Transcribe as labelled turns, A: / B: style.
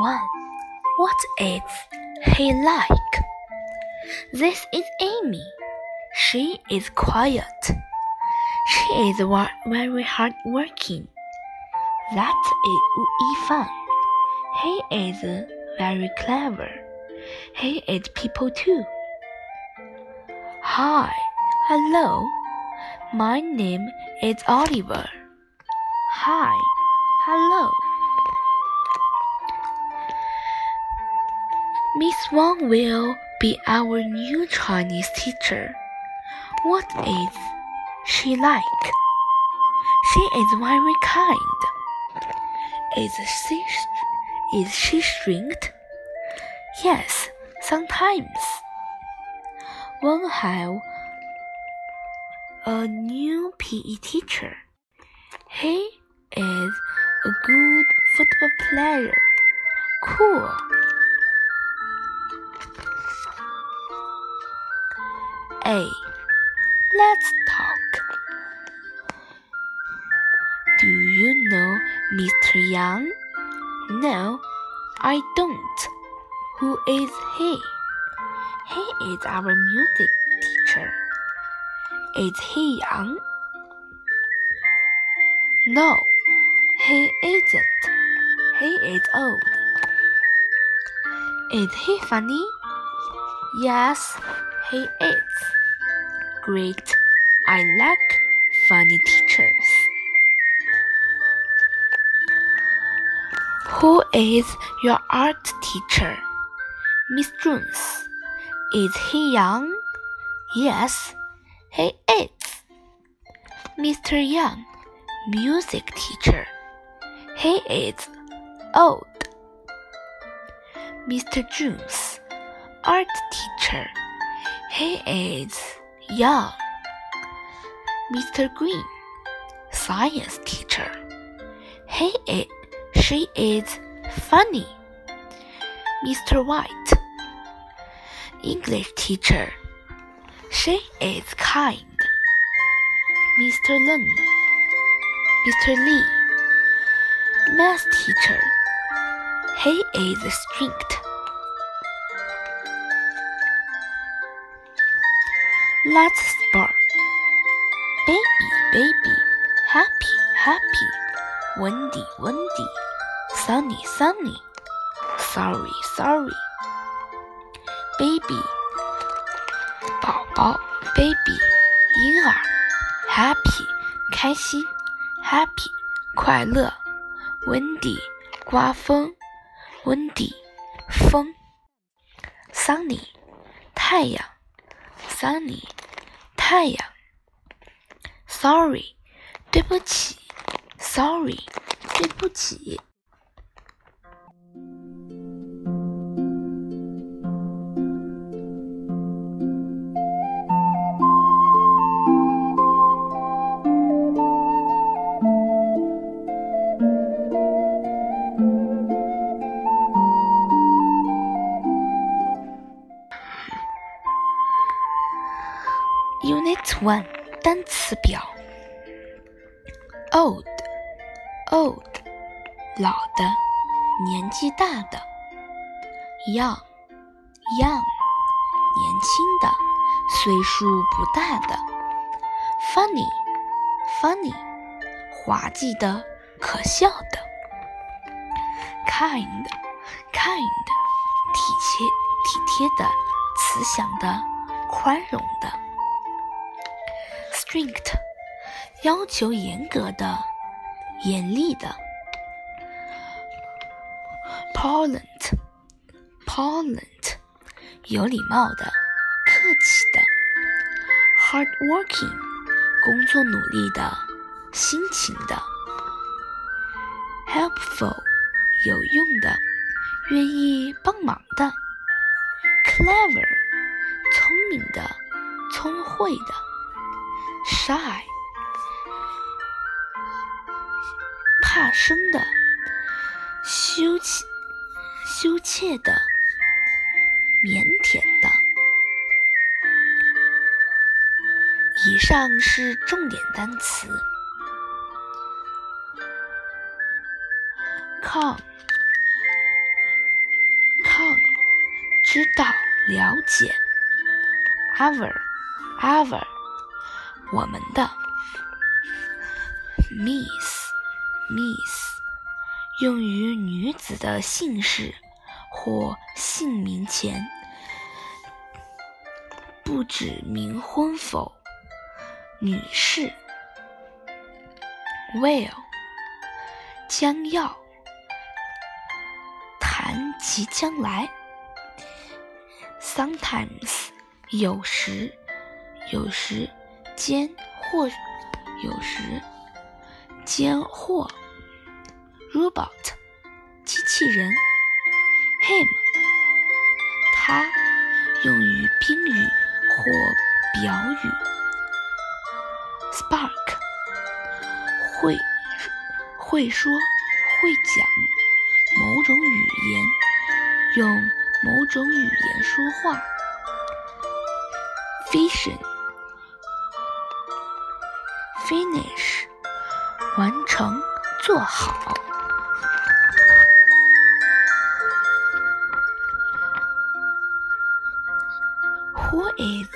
A: one. What is he like? This is Amy. She is quiet. She is very hardworking. That is Wu Yifan. He is very clever. He is people too. Hi, hello. My name is Oliver. Hi, hello. Miss Wang will be our new Chinese teacher. What is she like? She is very kind. Is she is she strict? Yes, sometimes. Wang have a new PE teacher. He is a good football player. Cool. A. Let's talk. Do you know Mr. Yang? No, I don't. Who is he? He is our music teacher. Is he young? No, he isn't. He is old. Is he funny? Yes, he is. Great. I like funny teachers. Who is your art teacher? Miss Jones. Is he young? Yes, he is. Mr. Young, music teacher. He is old. Mr. Jones, art teacher. He is young. Mr. Green, science teacher. He is, she is funny. Mr. White, English teacher. She is kind. Mr. Lin, Mr. Lee, math teacher. He is strict. Let's start. Baby, baby, happy, happy. Windy, windy. Sunny, sunny. Sorry, sorry. Baby, 宝宝，baby，婴儿，happy，开心，happy，快乐，windy，刮风，windy，风，sunny，太阳 ，sunny，太阳，sorry，对不起，sorry，对不起。One 单词表：old，old，老的，年纪大的；young，young，年轻的，岁数不大的；funny，funny，滑稽的，可笑的；kind，kind，体贴体贴的，慈祥的，宽容的。strict，要求严格的、严厉的；polite，polite，有礼貌的、客气的；hardworking，工作努力的、辛勤的；helpful，有用的、愿意帮忙的；clever，聪明的、聪慧的。shy，怕生的，羞怯、羞怯的，腼腆的。以上是重点单词。：con，con，知道、了解。our，our，我们的。miss，miss，用于女子的姓氏或姓名前，不指明婚否。女士。will，将要。谈及将来。sometimes，有时，有时间或有时。间或，robot，机器人，him，他，用于宾语或表语，spark，会会说会讲某种语言，用某种语言说话 vision Finish，。完成，做好。Who is